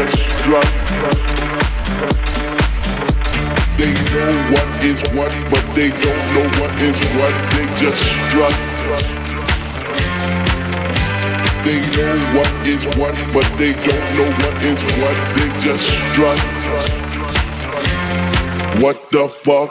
just drunk. They know what is what, but they don't know what is what. They just strut. They know what is what, but they don't know what is what. They just strut. What the fuck?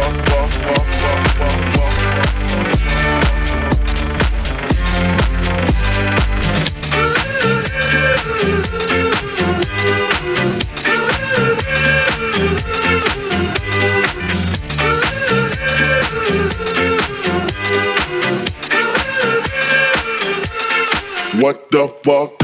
what the fuck?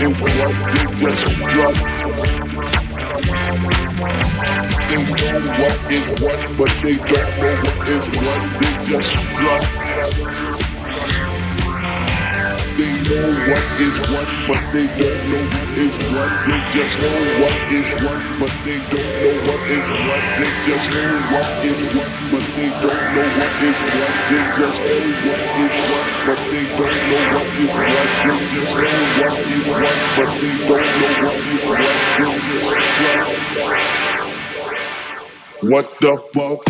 and. They know what is what, but they don't know what is what. They just drop what is what, but they don't know what is what. They just know what is what, but they don't know what is what. They just know what is what, but they don't know what is what. They just know what is what, but they don't know what is what. They just know what is what, but they don't know what is what. What the fuck?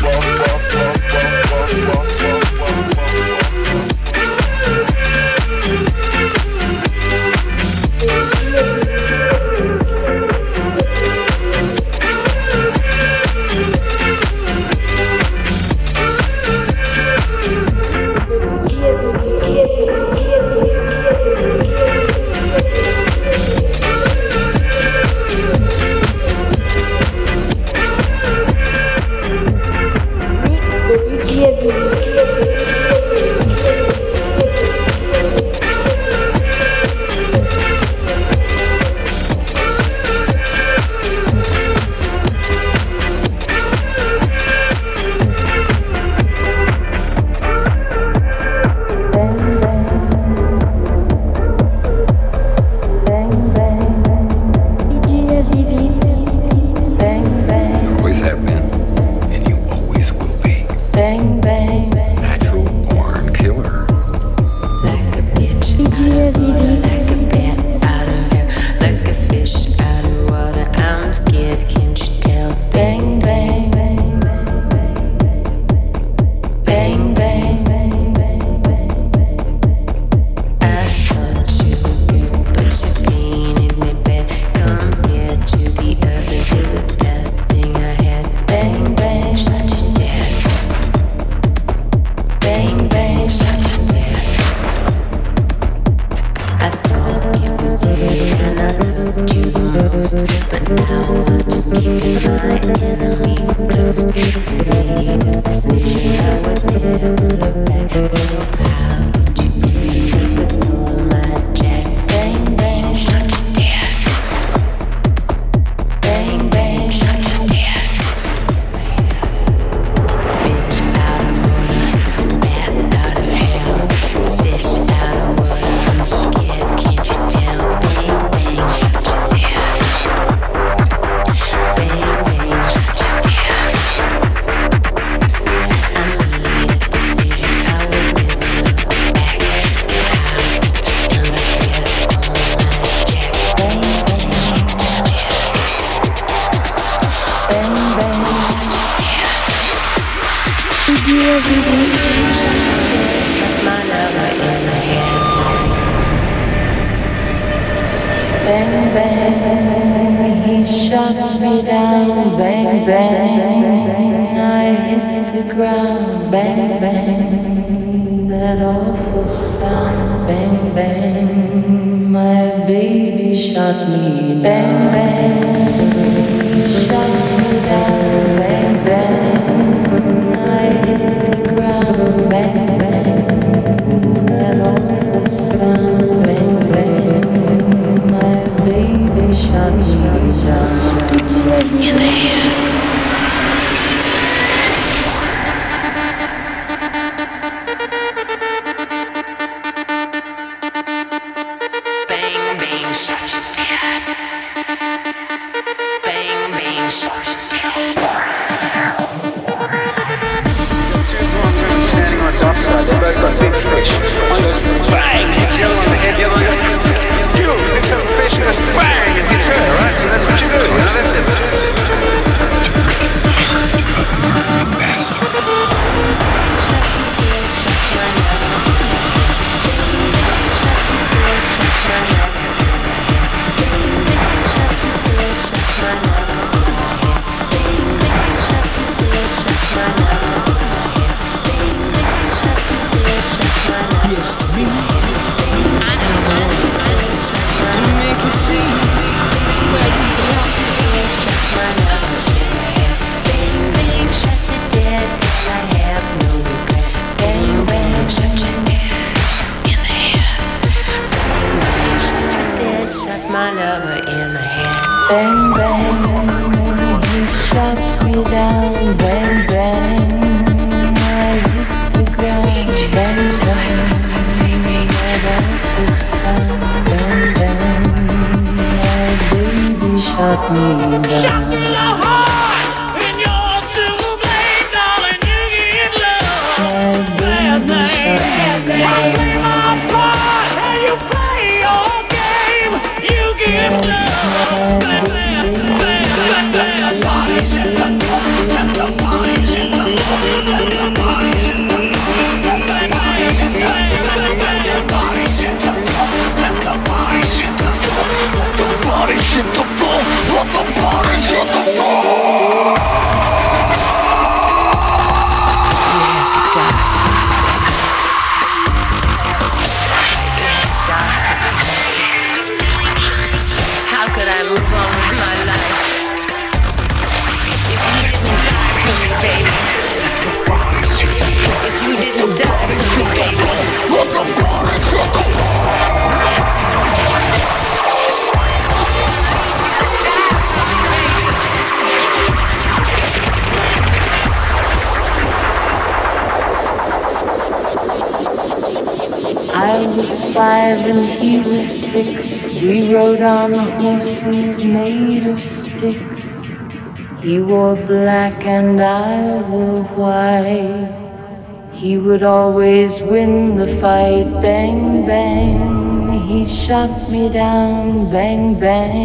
Me down. Bang, bang.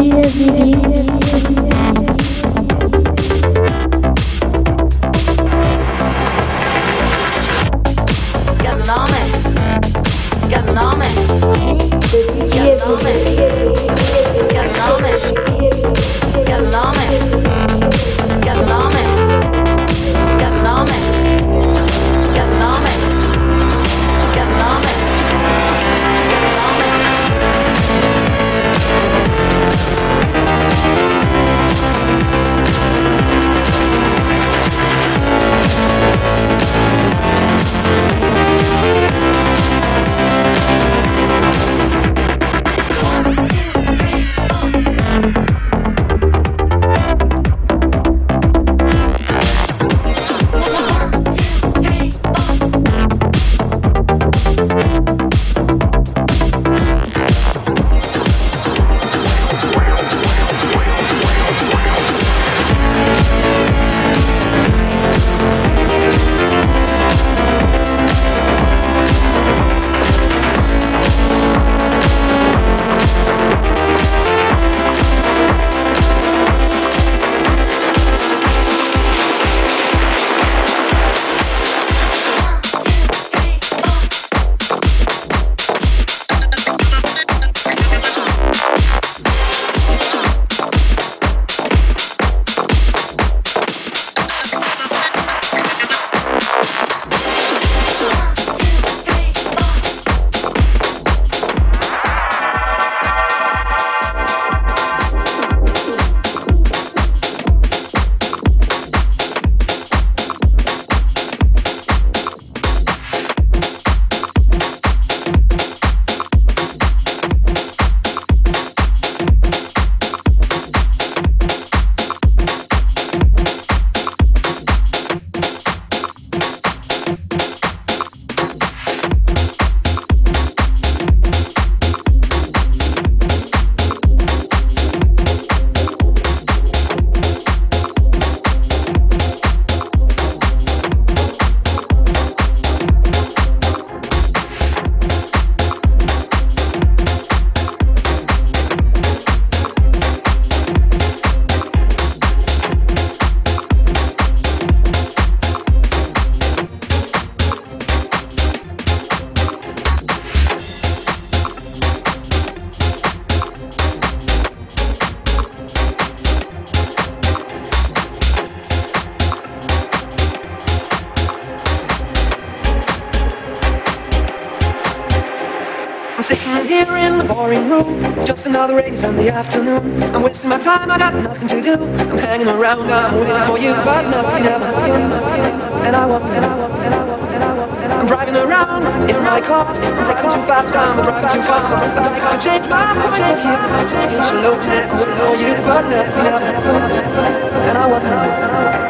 Vivi. Got it sitting in the boring room. It's just another rainy Sunday afternoon. I'm wasting my time, I got nothing to do. I'm hanging around, I'm waiting for you, but nothing ever happens. And I want, and I want, and I want, and I want, I. I'm driving around in my car. I'm driving too fast, I'm driving too far. I'd like to change my point of view. Feel so low, I wouldn't know you, but nothing ever happens. And I want, and I want, and I want.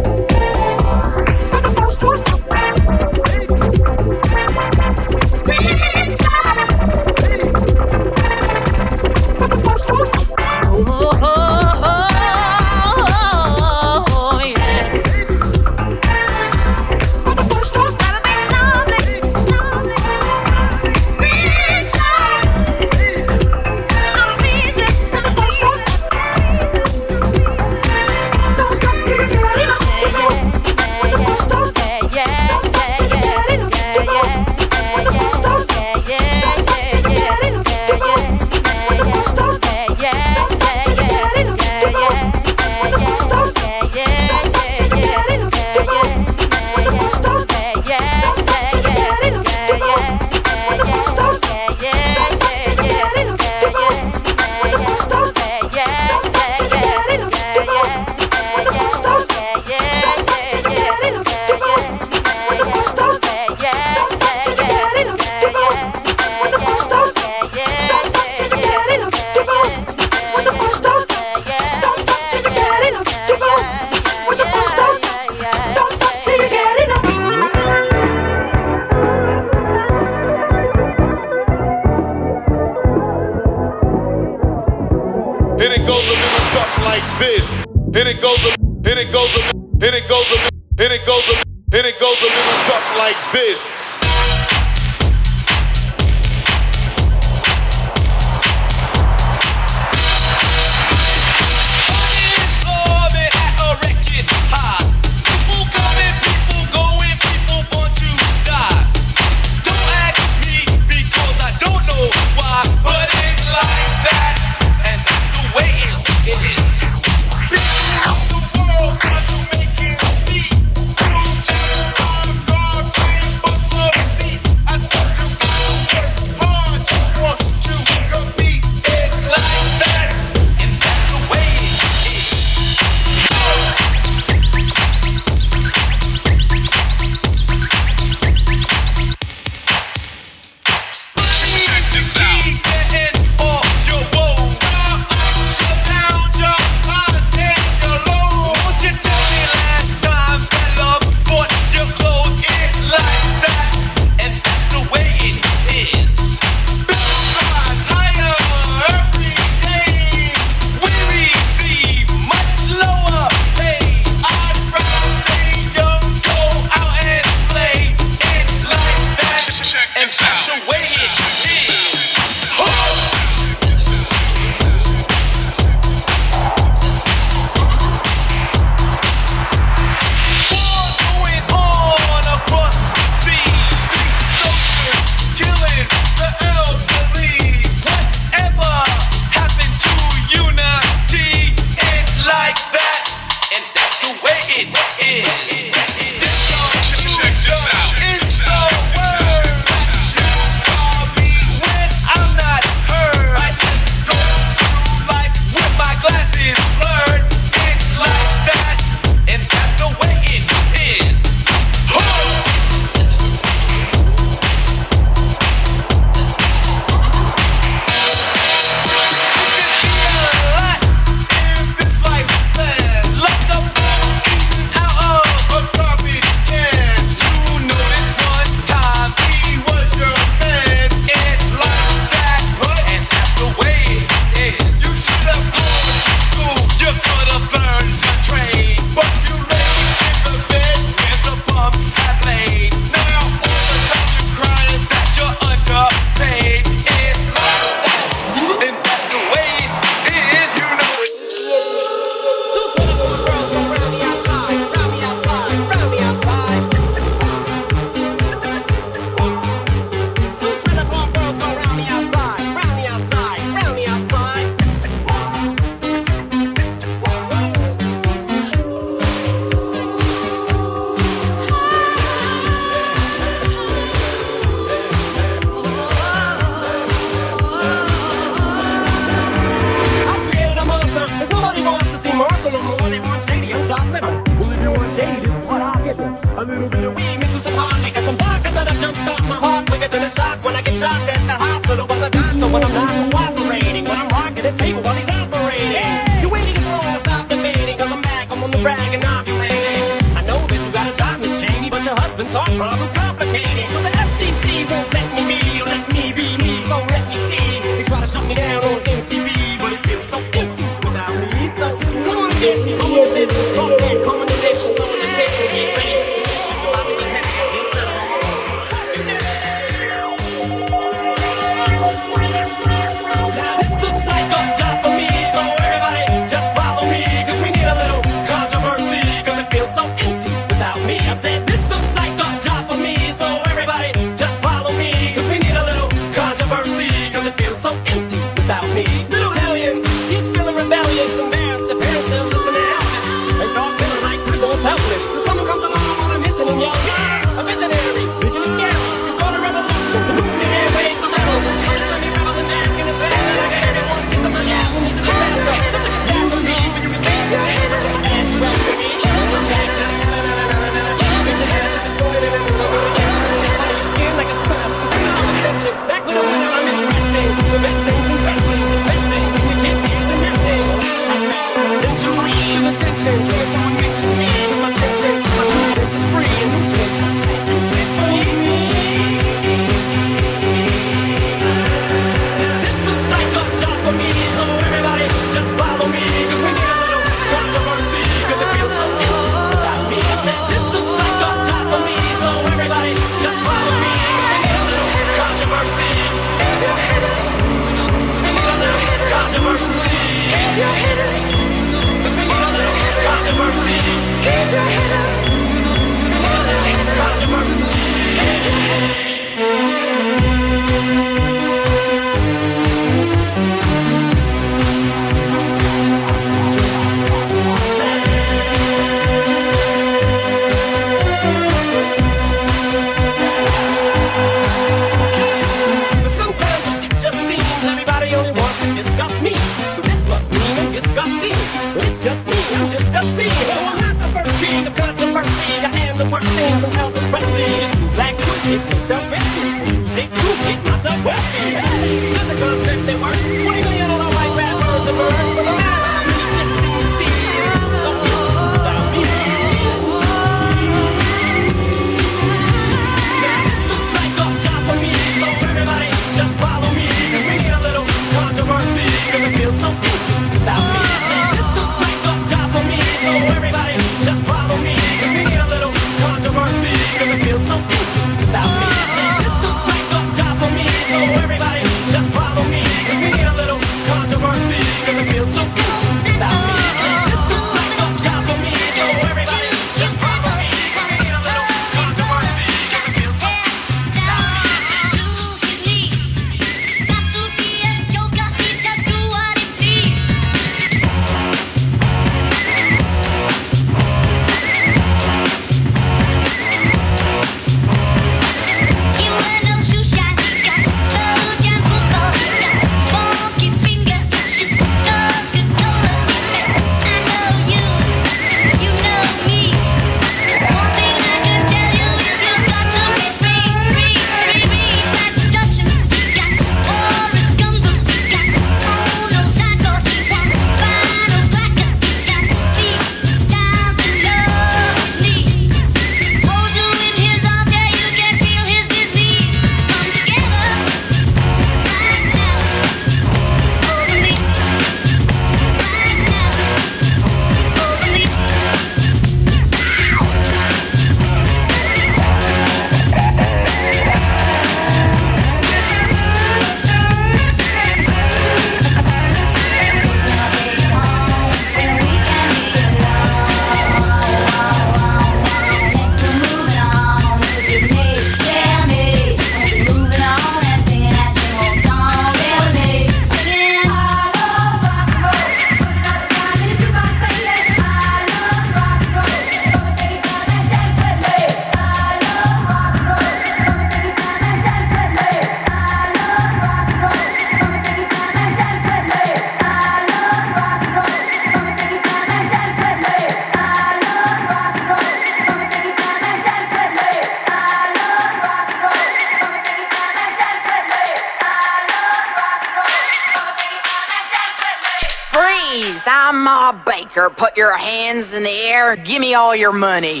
Your money.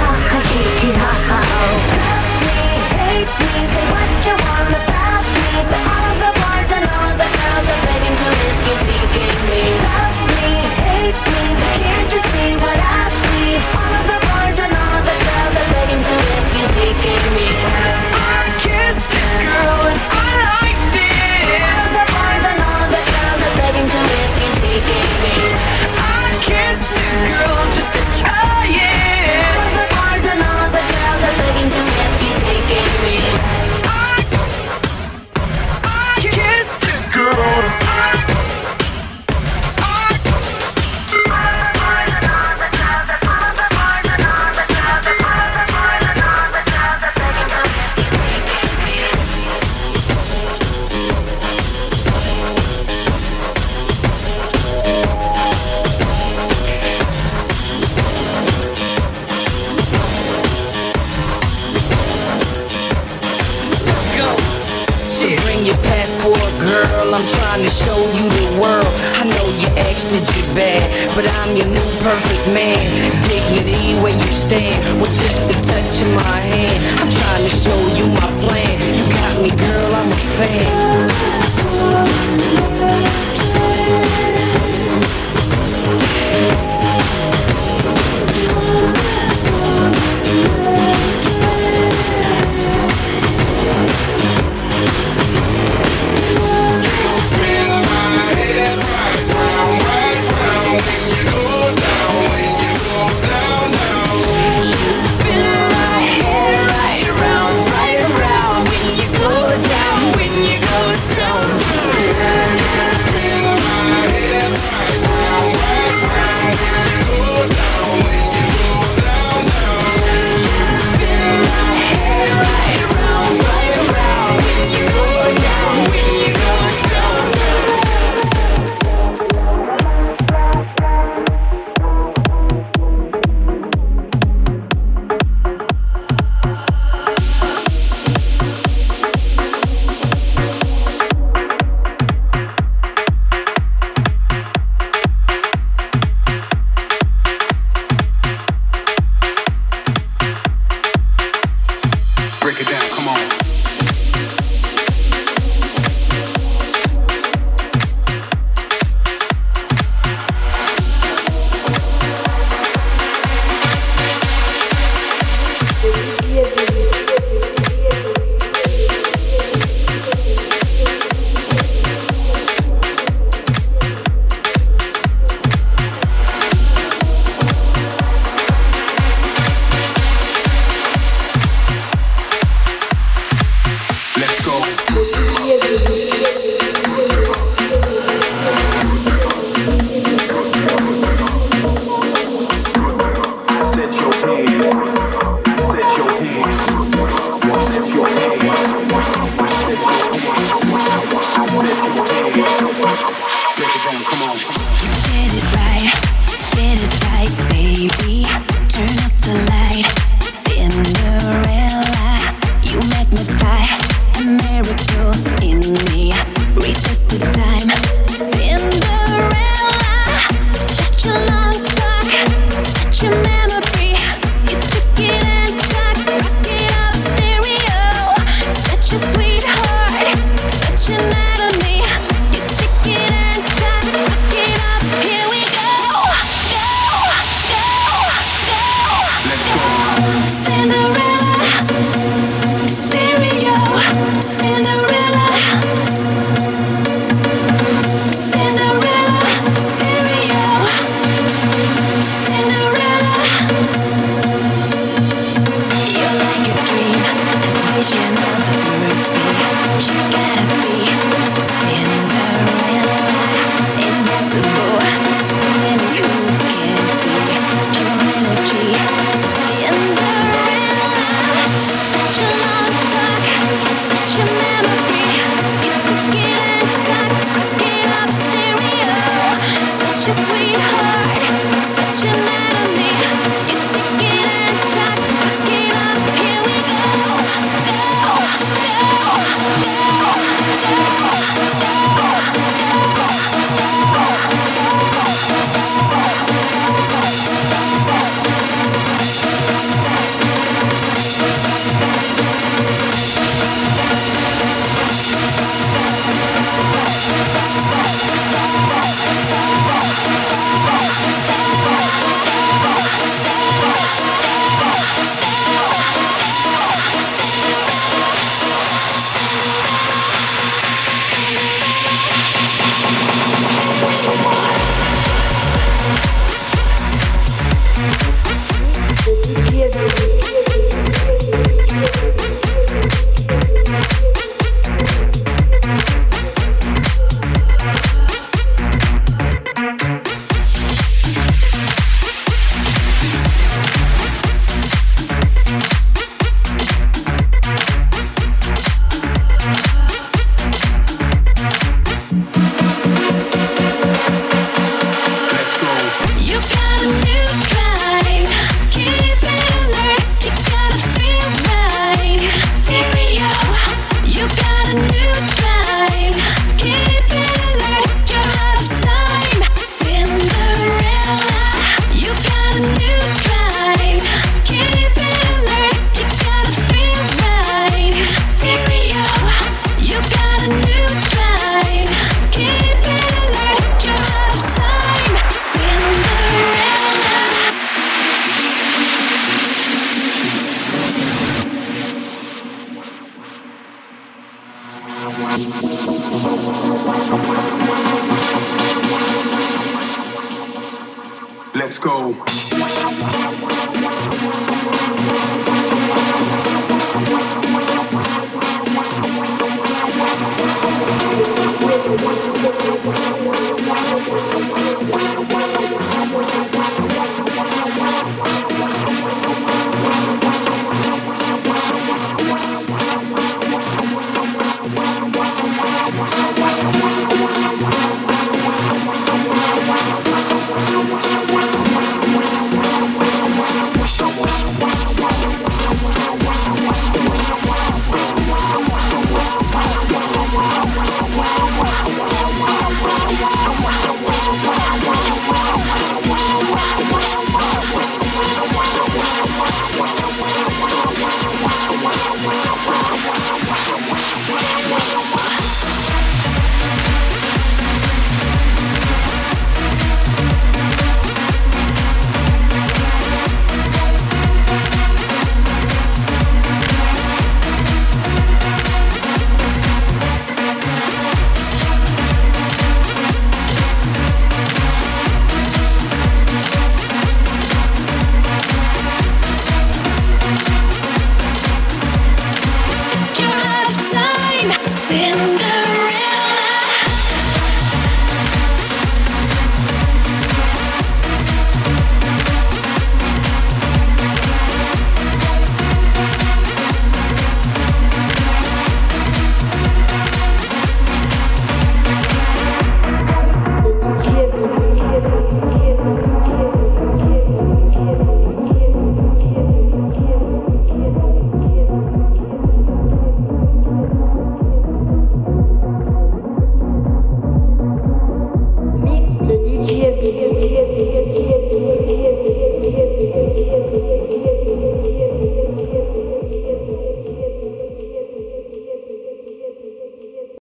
ha ha hee ha ha. Love me, hate me,